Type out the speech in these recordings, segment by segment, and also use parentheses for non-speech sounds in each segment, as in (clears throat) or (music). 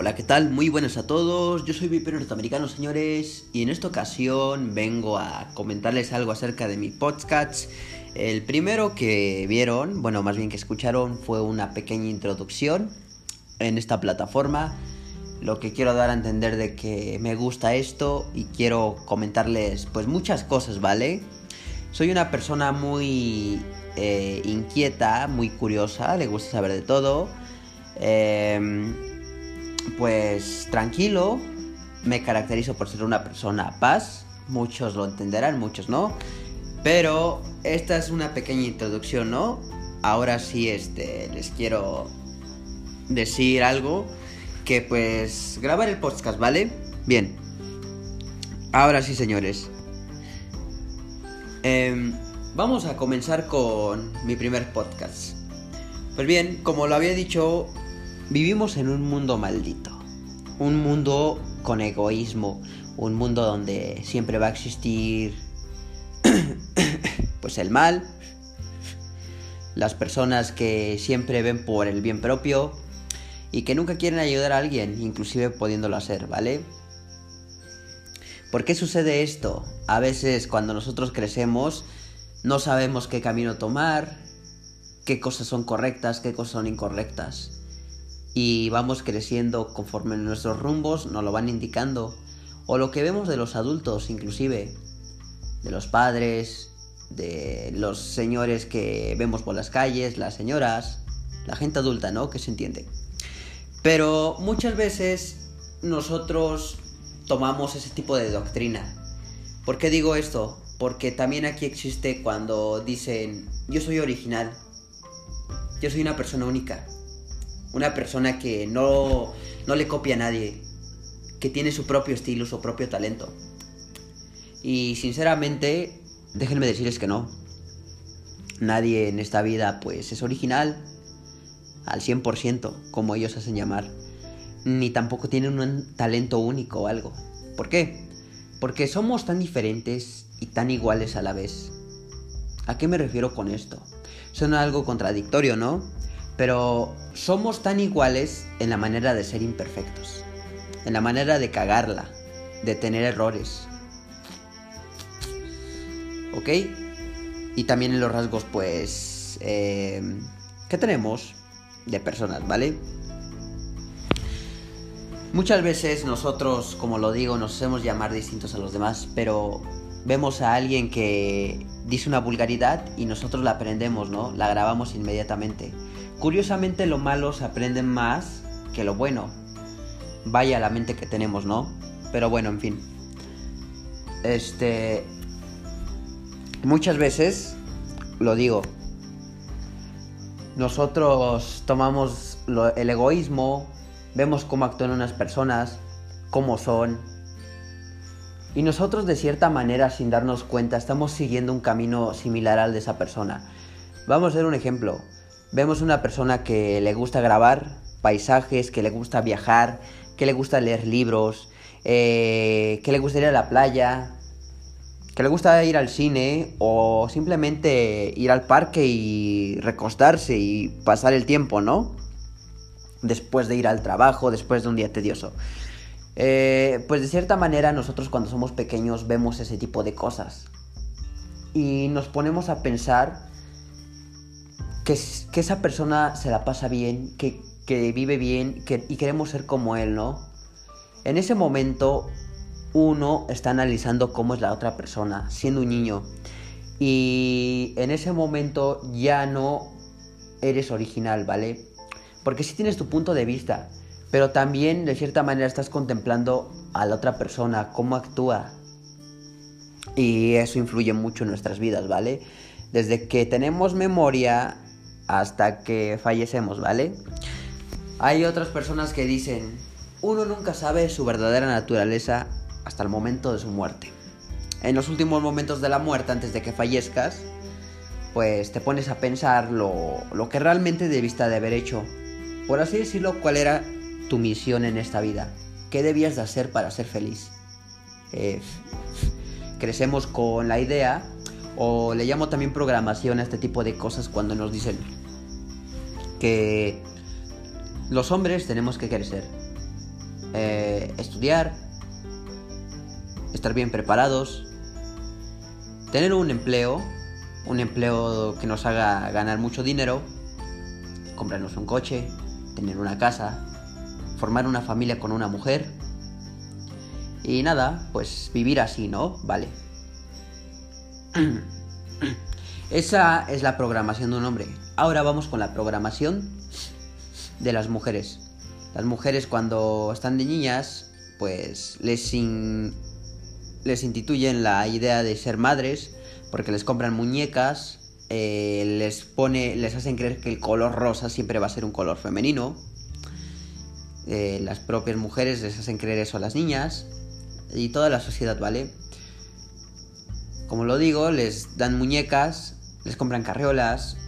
Hola, ¿qué tal? Muy buenas a todos. Yo soy Viper Norteamericano, señores, y en esta ocasión vengo a comentarles algo acerca de mi podcast. El primero que vieron, bueno, más bien que escucharon, fue una pequeña introducción en esta plataforma. Lo que quiero dar a entender de que me gusta esto y quiero comentarles pues muchas cosas, ¿vale? Soy una persona muy eh, inquieta, muy curiosa, le gusta saber de todo. Eh, pues tranquilo, me caracterizo por ser una persona paz, muchos lo entenderán, muchos no, pero esta es una pequeña introducción, ¿no? Ahora sí, este, les quiero decir algo que pues grabar el podcast, ¿vale? Bien. Ahora sí, señores. Em, vamos a comenzar con mi primer podcast. Pues bien, como lo había dicho, Vivimos en un mundo maldito, un mundo con egoísmo, un mundo donde siempre va a existir (coughs) pues el mal, las personas que siempre ven por el bien propio y que nunca quieren ayudar a alguien, inclusive pudiéndolo hacer, ¿vale? ¿Por qué sucede esto? A veces cuando nosotros crecemos no sabemos qué camino tomar, qué cosas son correctas, qué cosas son incorrectas y vamos creciendo conforme nuestros rumbos nos lo van indicando o lo que vemos de los adultos inclusive de los padres de los señores que vemos por las calles las señoras la gente adulta no que se entiende. Pero muchas veces nosotros tomamos ese tipo de doctrina. ¿por qué digo esto? porque también aquí existe cuando dicen yo soy original. Yo soy una persona única una persona que no, no le copia a nadie, que tiene su propio estilo, su propio talento. Y sinceramente, déjenme decirles que no. Nadie en esta vida pues es original al 100%, como ellos hacen llamar. Ni tampoco tienen un talento único o algo. ¿Por qué? Porque somos tan diferentes y tan iguales a la vez. ¿A qué me refiero con esto? Suena algo contradictorio, ¿no? Pero somos tan iguales en la manera de ser imperfectos, en la manera de cagarla, de tener errores. ¿Ok? Y también en los rasgos, pues, eh, que tenemos de personas, ¿vale? Muchas veces nosotros, como lo digo, nos hacemos llamar distintos a los demás, pero vemos a alguien que dice una vulgaridad y nosotros la aprendemos, ¿no? La grabamos inmediatamente. Curiosamente lo malo se aprende más que lo bueno. Vaya la mente que tenemos, ¿no? Pero bueno, en fin. Este... Muchas veces, lo digo, nosotros tomamos el egoísmo, vemos cómo actúan unas personas, cómo son, y nosotros de cierta manera, sin darnos cuenta, estamos siguiendo un camino similar al de esa persona. Vamos a ver un ejemplo. Vemos una persona que le gusta grabar paisajes, que le gusta viajar, que le gusta leer libros, eh, que le gusta ir a la playa, que le gusta ir al cine o simplemente ir al parque y recostarse y pasar el tiempo, ¿no? Después de ir al trabajo, después de un día tedioso. Eh, pues de cierta manera nosotros cuando somos pequeños vemos ese tipo de cosas y nos ponemos a pensar que, esa persona se la pasa bien, que, vive bien y queremos ser como él, ¿no? En ese momento uno está analizando cómo es la otra persona, siendo un niño. Y en ese momento ya no eres original, ¿vale? Porque sí tienes tu punto de vista, pero también de cierta manera estás contemplando a la otra persona, cómo actúa. Y eso influye mucho en nuestras vidas, ¿vale? Desde que tenemos memoria hasta que fallecemos, ¿vale? Hay otras personas que dicen, uno nunca sabe su verdadera naturaleza hasta el momento de su muerte. En los últimos momentos de la muerte, antes de que fallezcas, pues te pones a pensar lo, lo que realmente debiste de haber hecho. Por así decirlo, cuál era tu misión en esta vida. ¿Qué debías de hacer para ser feliz? Eh, crecemos con la idea, o le llamo también programación a este tipo de cosas cuando nos dicen, que los hombres tenemos que crecer. eh, estudiar, estar bien preparados, tener un empleo, un empleo que nos haga ganar mucho dinero, comprarnos un coche, tener una casa, formar una familia con una mujer y nada, pues vivir así, ¿no? Vale. (clears throat) Esa es la programación de un hombre. Ahora vamos con la programación de las mujeres. Las mujeres cuando están de niñas, pues les, les instituyen la idea de ser madres, porque les compran muñecas, eh, les pone, les hacen creer que el color rosa siempre va a ser un color femenino. Eh, las propias mujeres les hacen creer eso a las niñas y toda la sociedad, ¿vale? Como lo digo, les dan muñecas, les compran carriolas.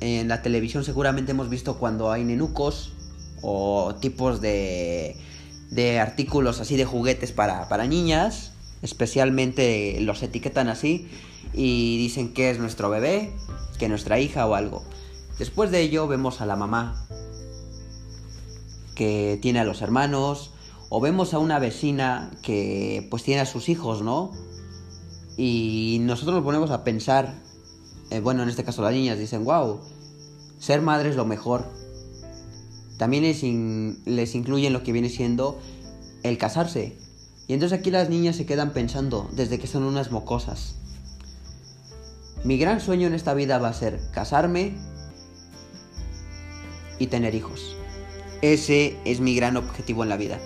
En la televisión seguramente hemos visto cuando hay nenucos o tipos de, de artículos así de juguetes para, para niñas. Especialmente los etiquetan así y dicen que es nuestro bebé, que nuestra hija o algo. Después de ello vemos a la mamá que tiene a los hermanos o vemos a una vecina que pues tiene a sus hijos, ¿no? Y nosotros nos ponemos a pensar, eh, bueno, en este caso las niñas dicen, wow, ser madre es lo mejor. También les, les incluyen lo que viene siendo el casarse. Y entonces aquí las niñas se quedan pensando desde que son unas mocosas. Mi gran sueño en esta vida va a ser casarme y tener hijos. Ese es mi gran objetivo en la vida.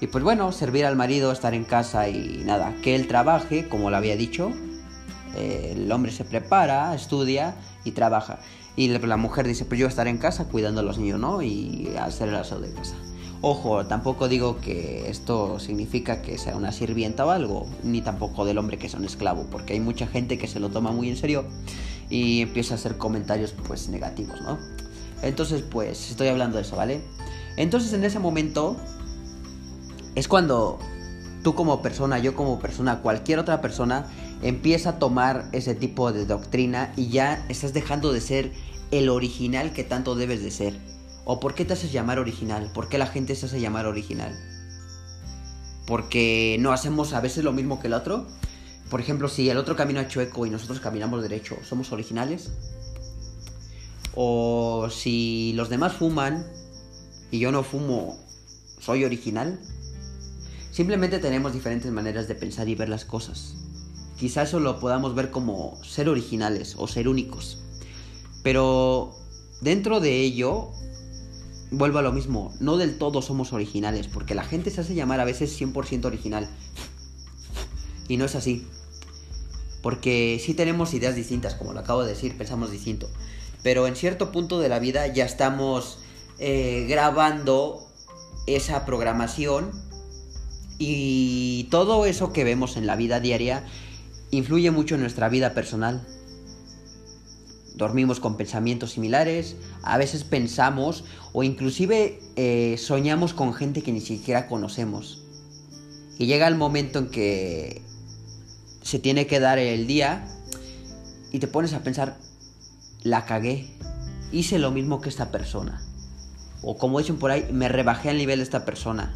Y pues bueno, servir al marido, estar en casa y nada, que él trabaje, como lo había dicho. Eh, el hombre se prepara, estudia y trabaja. Y la mujer dice, pues yo estar en casa cuidando a los niños, ¿no? Y hacer el aseo de casa. Ojo, tampoco digo que esto significa que sea una sirvienta o algo, ni tampoco del hombre que es un esclavo, porque hay mucha gente que se lo toma muy en serio y empieza a hacer comentarios pues negativos, ¿no? Entonces pues estoy hablando de eso, ¿vale? Entonces en ese momento es cuando tú como persona, yo como persona, cualquier otra persona empieza a tomar ese tipo de doctrina y ya estás dejando de ser el original que tanto debes de ser. ¿O por qué te haces llamar original? ¿Por qué la gente se hace llamar original? ¿Porque no hacemos a veces lo mismo que el otro? Por ejemplo, si el otro camina chueco y nosotros caminamos derecho, ¿somos originales? O si los demás fuman y yo no fumo, ¿soy original? Simplemente tenemos diferentes maneras de pensar y ver las cosas. Quizás eso lo podamos ver como ser originales o ser únicos. Pero dentro de ello, vuelvo a lo mismo, no del todo somos originales, porque la gente se hace llamar a veces 100% original. Y no es así. Porque sí tenemos ideas distintas, como lo acabo de decir, pensamos distinto. Pero en cierto punto de la vida ya estamos eh, grabando esa programación y todo eso que vemos en la vida diaria influye mucho en nuestra vida personal. Dormimos con pensamientos similares, a veces pensamos o inclusive eh, soñamos con gente que ni siquiera conocemos. Y llega el momento en que se tiene que dar el día y te pones a pensar, la cagué, hice lo mismo que esta persona. O como dicen por ahí, me rebajé al nivel de esta persona.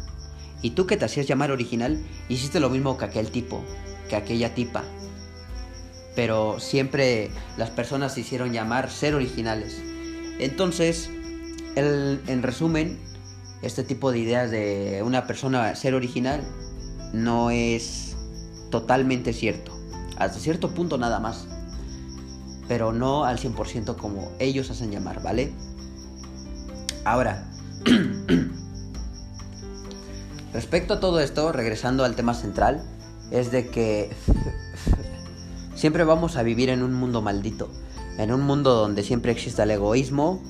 Y tú que te hacías llamar original, hiciste lo mismo que aquel tipo, que aquella tipa. Pero siempre las personas se hicieron llamar ser originales. Entonces, en resumen, este tipo de ideas de una persona ser original no es totalmente cierto. Hasta cierto punto nada más. Pero no al 100% como ellos hacen llamar, ¿vale? Ahora, (clears throat) Respecto a todo esto, regresando al tema central, es de que siempre vamos a vivir en un mundo maldito, en un mundo donde siempre existe el egoísmo,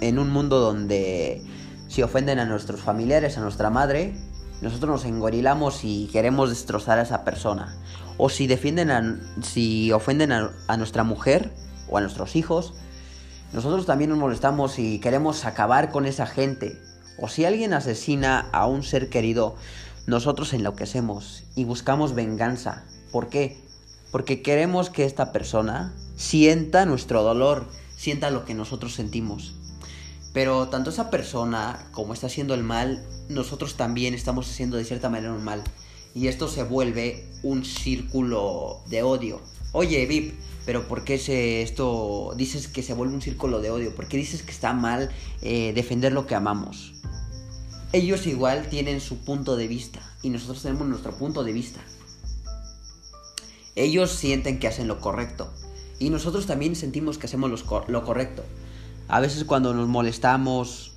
en un mundo donde si ofenden a nuestros familiares, a nuestra madre, nosotros nos engorilamos y queremos destrozar a esa persona. O si defienden a, si ofenden a, a nuestra mujer o a nuestros hijos, nosotros también nos molestamos y queremos acabar con esa gente o si alguien asesina a un ser querido, nosotros enloquecemos y buscamos venganza. ¿Por qué? Porque queremos que esta persona sienta nuestro dolor, sienta lo que nosotros sentimos. Pero tanto esa persona como está haciendo el mal, nosotros también estamos haciendo de cierta manera un mal. Y esto se vuelve un círculo de odio. Oye, Vip, pero ¿por qué se, esto dices que se vuelve un círculo de odio? ¿Por qué dices que está mal eh, defender lo que amamos? Ellos igual tienen su punto de vista y nosotros tenemos nuestro punto de vista. Ellos sienten que hacen lo correcto y nosotros también sentimos que hacemos lo correcto. A veces cuando nos molestamos,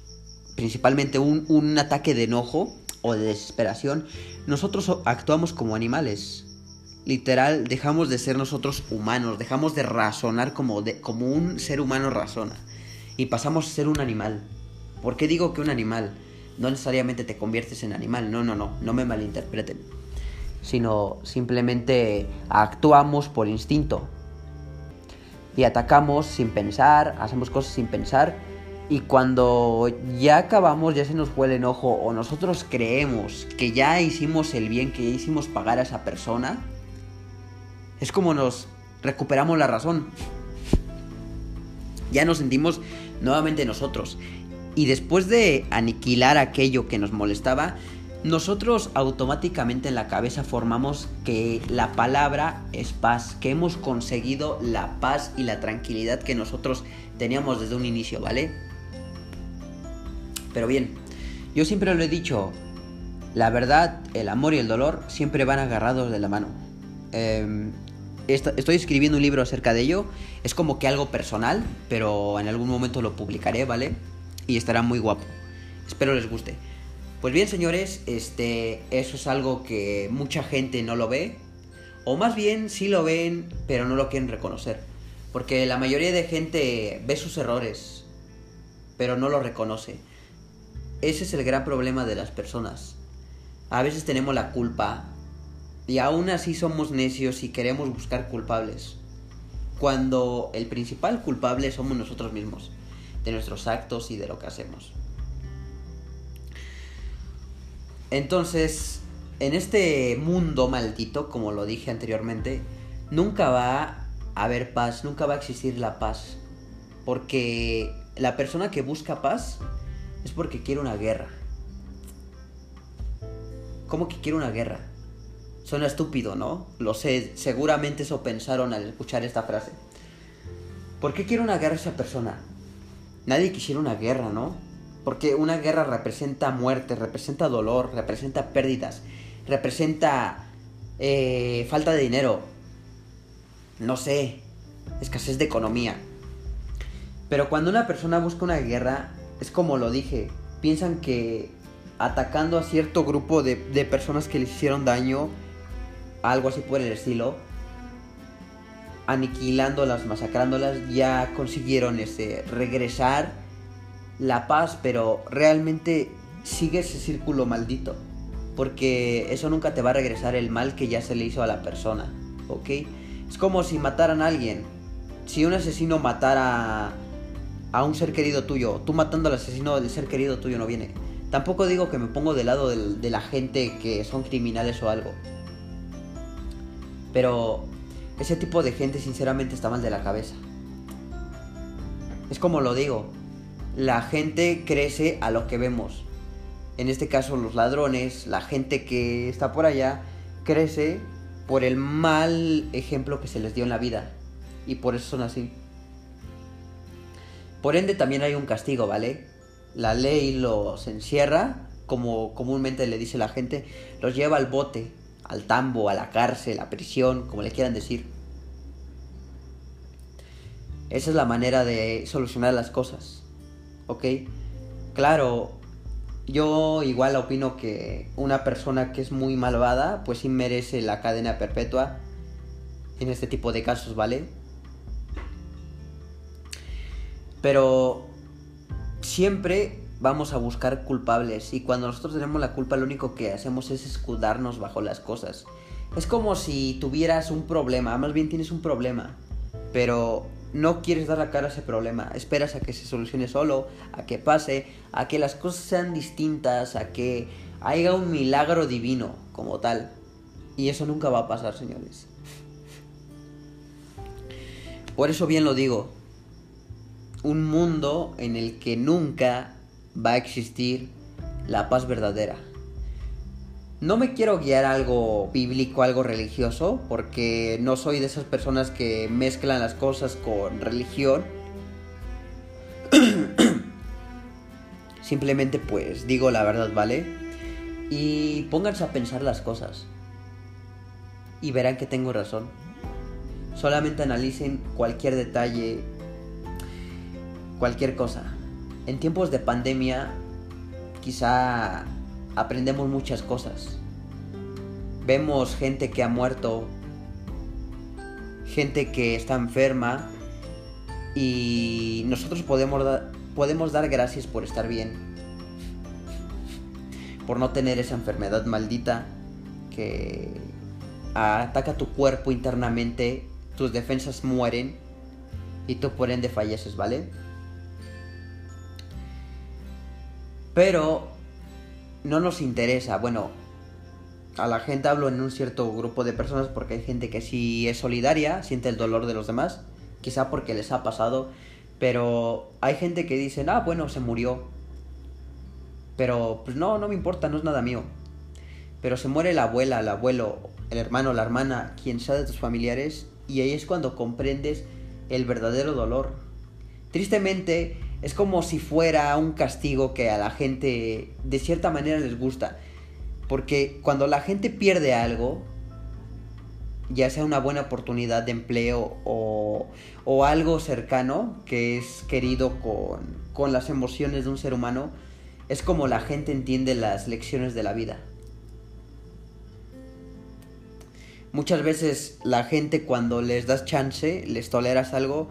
principalmente un, un ataque de enojo o de desesperación, nosotros actuamos como animales. Literal, dejamos de ser nosotros humanos, dejamos de razonar como, de, como un ser humano razona y pasamos a ser un animal. ¿Por qué digo que un animal? No necesariamente te conviertes en animal, no, no, no, no me malinterpreten. Sino simplemente actuamos por instinto. Y atacamos sin pensar, hacemos cosas sin pensar. Y cuando ya acabamos, ya se nos fue el enojo o nosotros creemos que ya hicimos el bien, que hicimos pagar a esa persona, es como nos recuperamos la razón. Ya nos sentimos nuevamente nosotros. Y después de aniquilar aquello que nos molestaba, nosotros automáticamente en la cabeza formamos que la palabra es paz, que hemos conseguido la paz y la tranquilidad que nosotros teníamos desde un inicio, ¿vale? Pero bien, yo siempre lo he dicho, la verdad, el amor y el dolor siempre van agarrados de la mano. Em, estoy escribiendo un libro acerca de ello, es como que algo personal, pero en algún momento lo publicaré, ¿vale? y estará muy guapo. Espero les guste. Pues bien, señores, este eso es algo que mucha gente no lo ve o más bien sí lo ven, pero no lo quieren reconocer, porque la mayoría de gente ve sus errores, pero no lo reconoce. Ese es el gran problema de las personas. A veces tenemos la culpa y aún así somos necios y queremos buscar culpables, cuando el principal culpable somos nosotros mismos de nuestros actos y de lo que hacemos. Entonces, en este mundo maldito, como lo dije anteriormente, nunca va a haber paz, nunca va a existir la paz. Porque la persona que busca paz es porque quiere una guerra. ¿Cómo que quiere una guerra? Suena estúpido, ¿no? Lo sé, seguramente eso pensaron al escuchar esta frase. ¿Por qué quiere una guerra esa persona? nadie quisiera una guerra, ¿no? Porque una guerra representa muerte, representa dolor, representa pérdidas, representa eh, falta de dinero, no sé, escasez de economía. Pero cuando una persona busca una guerra, es como lo dije, piensan que atacando a cierto grupo de, de personas que les hicieron daño, algo así por el estilo, aniquilándolas, masacrándolas, ya consiguieron ese regresar la paz, pero realmente sigue ese círculo maldito, porque eso nunca te va a regresar el mal que ya se le hizo a la persona, ¿ok? Es como si mataran a alguien. Si un asesino matara a un ser querido tuyo, tú matando al asesino del ser querido tuyo no viene. Tampoco digo que me pongo del lado de la gente que son criminales o algo. Pero ese tipo de gente sinceramente está mal de la cabeza. Es como lo digo, la gente crece a lo que vemos. En este caso los ladrones, la gente que está por allá, crece por el mal ejemplo que se les dio en la vida. Y por eso son así. Por ende también hay un castigo, ¿vale? La ley los encierra, como comúnmente le dice la gente, los lleva al bote al tambo, a la cárcel, a prisión, como le quieran decir. Esa es la manera de solucionar las cosas. ¿Ok? Claro, yo igual opino que una persona que es muy malvada, pues sí merece la cadena perpetua en este tipo de casos, ¿vale? Pero siempre vamos a buscar culpables y cuando nosotros tenemos la culpa lo único que hacemos es escudarnos bajo las cosas. Es como si tuvieras un problema, más bien tienes un problema, pero no quieres dar la cara a ese problema, esperas a que se solucione solo, a que pase, a que las cosas sean distintas, a que haya un milagro divino como tal. Y eso nunca va a pasar, señores. Por eso bien lo digo. un mundo en el que nunca va a existir la paz verdadera. No me quiero guiar algo bíblico, algo religioso, porque no soy de esas personas que mezclan las cosas con religión. (clears throat) Simplemente pues digo la verdad, ¿vale? Y pónganse a pensar las cosas. Y verán que tengo razón. Solamente analicen cualquier detalle, cualquier cosa. En tiempos de pandemia quizá aprendemos muchas cosas. Vemos gente que ha muerto, gente que está enferma y nosotros podemos, podemos dar gracias por estar bien, por no tener esa enfermedad maldita que ataca tu cuerpo internamente, tus defensas mueren y tú por ende falleces, ¿vale? Pero no nos interesa, bueno, a la gente hablo en un cierto grupo de personas porque hay gente que sí es solidaria, siente el dolor de los demás, quizá porque les ha pasado, pero hay gente que dice, ah, bueno, se murió. Pero pues no, no me importa, no es nada mío. Pero se muere la abuela, el abuelo, el hermano, la hermana, quien sea de tus familiares, y ahí es cuando comprendes el verdadero dolor. Tristemente, es como si fuera un castigo que a la gente de cierta manera les gusta. Porque cuando la gente pierde algo, ya sea una buena oportunidad de empleo o, o algo cercano que es querido con, con las emociones de un ser humano, es como la gente entiende las lecciones de la vida. Muchas veces la gente cuando les das chance, les toleras algo,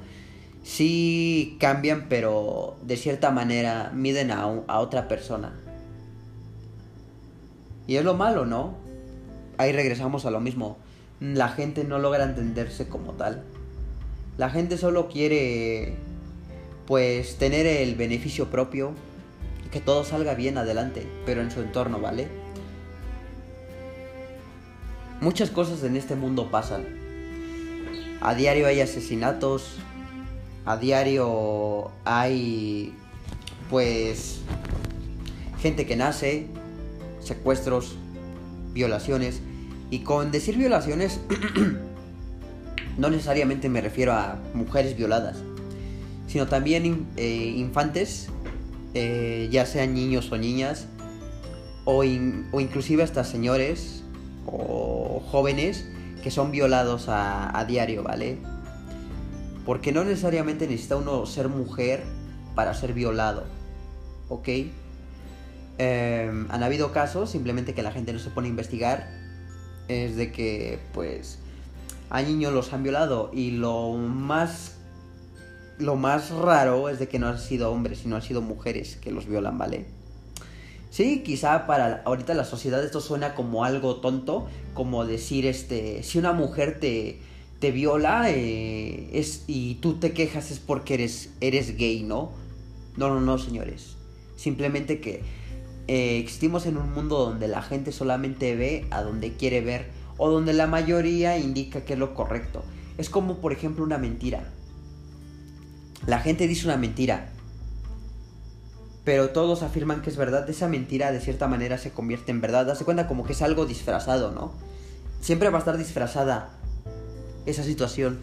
sí cambian, pero de cierta manera miden a, a otra persona. Y es lo malo, ¿no? Ahí regresamos a lo mismo. La gente no logra entenderse como tal. La gente solo quiere, pues, tener el beneficio propio y que todo salga bien adelante, pero en su entorno, ¿vale? Muchas cosas en este mundo pasan. A diario hay asesinatos, a diario hay pues gente que nace, secuestros, violaciones. Y con decir violaciones (clears throat) no necesariamente me refiero a mujeres violadas, sino también eh, infantes, eh, ya sean niños o niñas, o, o, inclusive hasta señores o jóvenes que son violados a, a diario, ¿vale? Porque no necesariamente necesita uno ser mujer para ser violado. ¿Ok? Em, han habido casos, simplemente que la gente no se pone a investigar. Es de que, pues, a niños los han violado. Y lo más. Lo más raro es de que no han sido hombres, sino han sido mujeres que los violan, ¿vale? Sí, quizá para ahorita la sociedad esto suena como algo tonto, como decir, este, si una mujer te, te viola eh, es, y tú te quejas es porque eres, eres gay, ¿no? No, no, no, señores. Simplemente que eh, existimos en un mundo donde la gente solamente ve a donde quiere ver o donde la mayoría indica que es lo correcto. Es como, por ejemplo, una mentira. La gente dice una mentira, pero todos afirman que es verdad. Esa mentira de cierta manera se convierte en verdad. Hace cuenta como que es algo disfrazado, ¿no? Siempre va a estar disfrazada esa situación.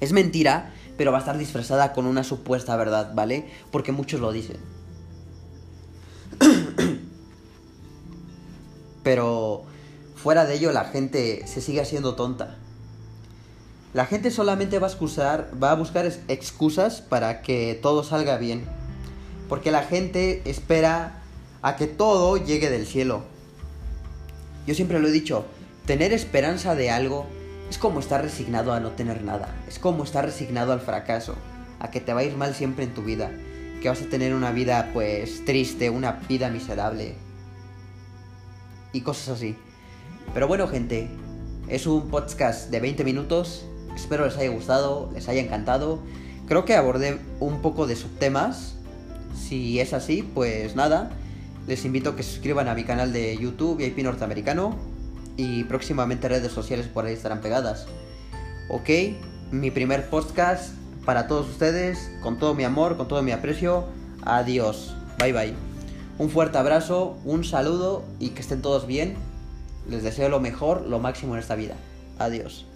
Es mentira, pero va a estar disfrazada con una supuesta verdad, ¿vale? Porque muchos lo dicen. (clears throat) pero fuera de ello la gente se sigue haciendo tonta. La gente solamente va a excusar, va a buscar excusas para que todo salga bien. Porque la gente espera a que todo llegue del cielo. Yo siempre lo he dicho, tener esperanza de algo es como estar resignado a no tener nada. Es como estar resignado al fracaso. A que te va mal siempre en tu vida. Que vas a tener una vida pues triste, una vida miserable. Y cosas así. Pero bueno gente, es un podcast de 20 minutos. Espero les haya gustado, les haya encantado. Creo que abordé un poco de subtemas. Si es así, pues nada. Les invito a que se suscriban a mi canal de YouTube VIP Norteamericano y próximamente redes sociales por ahí estarán pegadas. Ok, mi primer podcast, para todos ustedes, con todo mi amor, con todo mi aprecio. Adiós. Bye bye. Un fuerte abrazo, un saludo y que estén todos bien. Les deseo lo mejor, lo máximo en esta vida. Adiós.